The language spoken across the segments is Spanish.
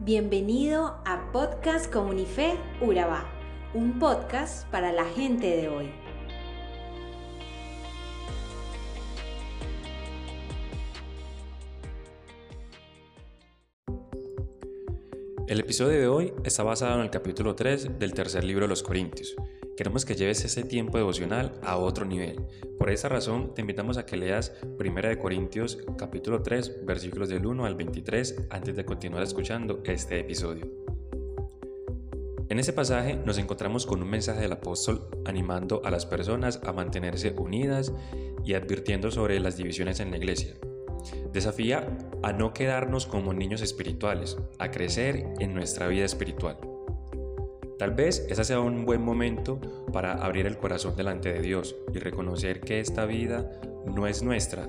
Bienvenido a Podcast Comunife Urabá, un podcast para la gente de hoy. El episodio de hoy está basado en el capítulo 3 del tercer libro de los Corintios. Queremos que lleves ese tiempo devocional a otro nivel. Por esa razón, te invitamos a que leas 1 Corintios capítulo 3, versículos del 1 al 23 antes de continuar escuchando este episodio. En ese pasaje nos encontramos con un mensaje del apóstol animando a las personas a mantenerse unidas y advirtiendo sobre las divisiones en la iglesia. Desafía a no quedarnos como niños espirituales, a crecer en nuestra vida espiritual. Tal vez ese sea un buen momento para abrir el corazón delante de Dios y reconocer que esta vida no es nuestra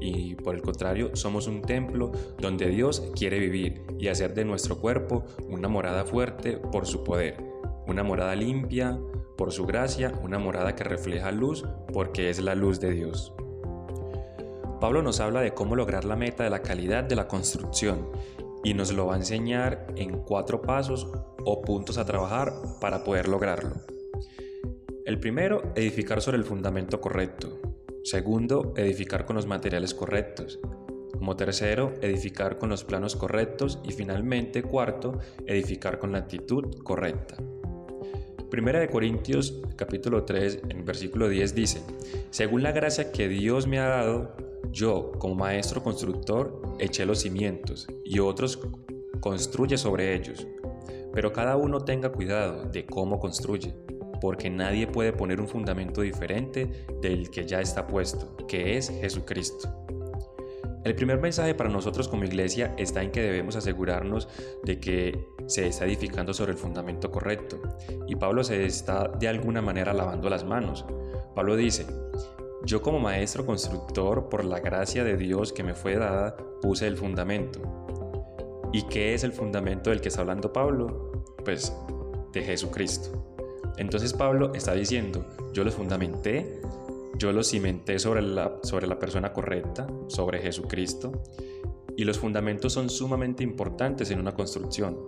y por el contrario somos un templo donde Dios quiere vivir y hacer de nuestro cuerpo una morada fuerte por su poder, una morada limpia por su gracia, una morada que refleja luz porque es la luz de Dios. Pablo nos habla de cómo lograr la meta de la calidad de la construcción y nos lo va a enseñar en cuatro pasos o puntos a trabajar para poder lograrlo. El primero, edificar sobre el fundamento correcto. Segundo, edificar con los materiales correctos. Como tercero, edificar con los planos correctos. Y finalmente, cuarto, edificar con la actitud correcta. Primera de Corintios capítulo 3 en versículo 10 dice, según la gracia que Dios me ha dado, yo, como maestro constructor, eché los cimientos y otros construye sobre ellos. Pero cada uno tenga cuidado de cómo construye, porque nadie puede poner un fundamento diferente del que ya está puesto, que es Jesucristo. El primer mensaje para nosotros como iglesia está en que debemos asegurarnos de que se está edificando sobre el fundamento correcto. Y Pablo se está de alguna manera lavando las manos. Pablo dice, yo como maestro constructor, por la gracia de Dios que me fue dada, puse el fundamento. ¿Y qué es el fundamento del que está hablando Pablo? Pues de Jesucristo. Entonces Pablo está diciendo, yo los fundamenté, yo los cimenté sobre la, sobre la persona correcta, sobre Jesucristo, y los fundamentos son sumamente importantes en una construcción.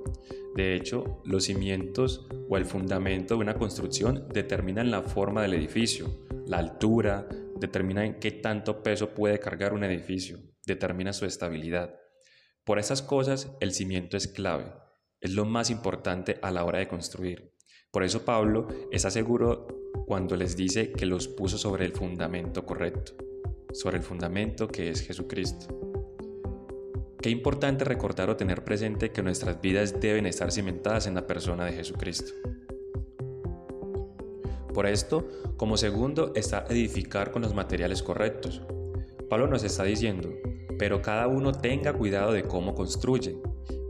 De hecho, los cimientos o el fundamento de una construcción determinan la forma del edificio, la altura, determina en qué tanto peso puede cargar un edificio, determina su estabilidad. Por esas cosas, el cimiento es clave, es lo más importante a la hora de construir. Por eso Pablo está seguro cuando les dice que los puso sobre el fundamento correcto, sobre el fundamento que es Jesucristo. Qué importante recordar o tener presente que nuestras vidas deben estar cimentadas en la persona de Jesucristo. Por esto, como segundo, está edificar con los materiales correctos. Pablo nos está diciendo, pero cada uno tenga cuidado de cómo construye.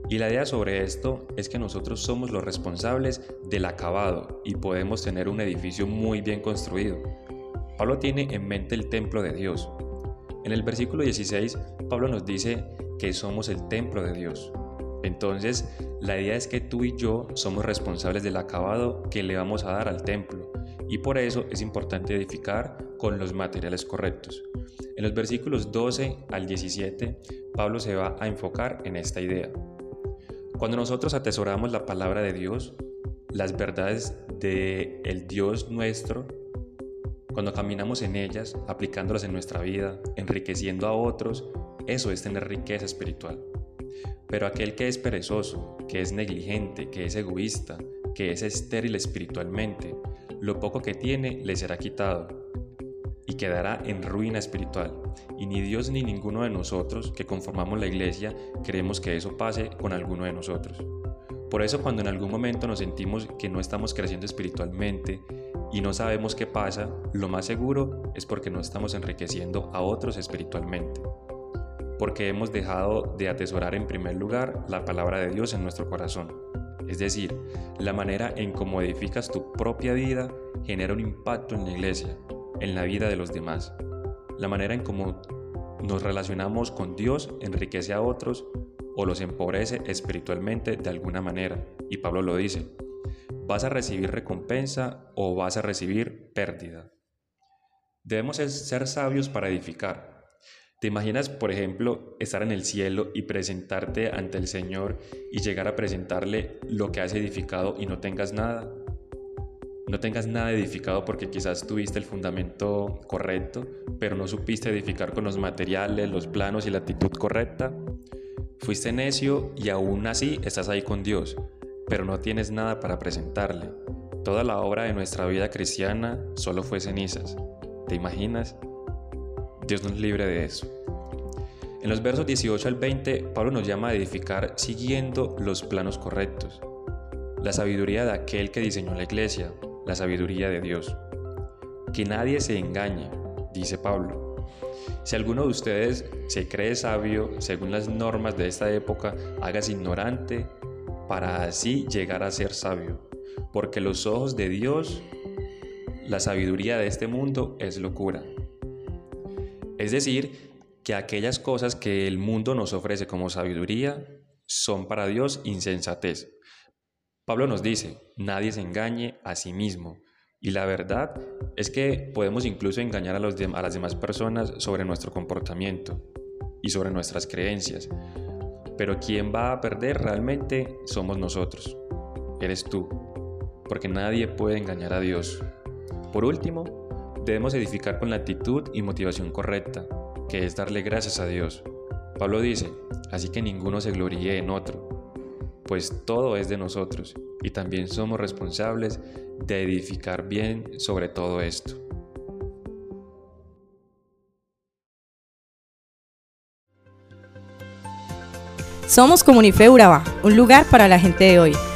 Y la idea sobre esto es que nosotros somos los responsables del acabado y podemos tener un edificio muy bien construido. Pablo tiene en mente el templo de Dios. En el versículo 16, Pablo nos dice que somos el templo de Dios. Entonces, la idea es que tú y yo somos responsables del acabado que le vamos a dar al templo y por eso es importante edificar con los materiales correctos. En los versículos 12 al 17, Pablo se va a enfocar en esta idea. Cuando nosotros atesoramos la palabra de Dios, las verdades de el Dios nuestro, cuando caminamos en ellas, aplicándolas en nuestra vida, enriqueciendo a otros, eso es tener riqueza espiritual. Pero aquel que es perezoso, que es negligente, que es egoísta, que es estéril espiritualmente, lo poco que tiene le será quitado y quedará en ruina espiritual. Y ni Dios ni ninguno de nosotros que conformamos la iglesia queremos que eso pase con alguno de nosotros. Por eso cuando en algún momento nos sentimos que no estamos creciendo espiritualmente y no sabemos qué pasa, lo más seguro es porque no estamos enriqueciendo a otros espiritualmente. Porque hemos dejado de atesorar en primer lugar la palabra de Dios en nuestro corazón. Es decir, la manera en cómo edificas tu propia vida genera un impacto en la iglesia, en la vida de los demás. La manera en cómo nos relacionamos con Dios enriquece a otros o los empobrece espiritualmente de alguna manera. Y Pablo lo dice, vas a recibir recompensa o vas a recibir pérdida. Debemos ser sabios para edificar. ¿Te imaginas, por ejemplo, estar en el cielo y presentarte ante el Señor y llegar a presentarle lo que has edificado y no tengas nada? No tengas nada edificado porque quizás tuviste el fundamento correcto, pero no supiste edificar con los materiales, los planos y la actitud correcta. Fuiste necio y aún así estás ahí con Dios, pero no tienes nada para presentarle. Toda la obra de nuestra vida cristiana solo fue cenizas. ¿Te imaginas? Dios nos libre de eso. En los versos 18 al 20, Pablo nos llama a edificar siguiendo los planos correctos. La sabiduría de aquel que diseñó la iglesia, la sabiduría de Dios. Que nadie se engañe, dice Pablo. Si alguno de ustedes se cree sabio según las normas de esta época, hágase ignorante para así llegar a ser sabio. Porque los ojos de Dios, la sabiduría de este mundo es locura. Es decir, que aquellas cosas que el mundo nos ofrece como sabiduría son para Dios insensatez. Pablo nos dice, nadie se engañe a sí mismo. Y la verdad es que podemos incluso engañar a, las demás personas sobre nuestro comportamiento y sobre nuestras creencias. Pero quien va a perder realmente somos nosotros. Eres tú. Porque nadie puede engañar a Dios. Por último, debemos edificar con la actitud y motivación correcta, que es darle gracias a Dios. Pablo dice, así que ninguno se gloríe en otro, pues todo es de nosotros y también somos responsables de edificar bien sobre todo esto. Somos Comunife Urabá, un lugar para la gente de hoy.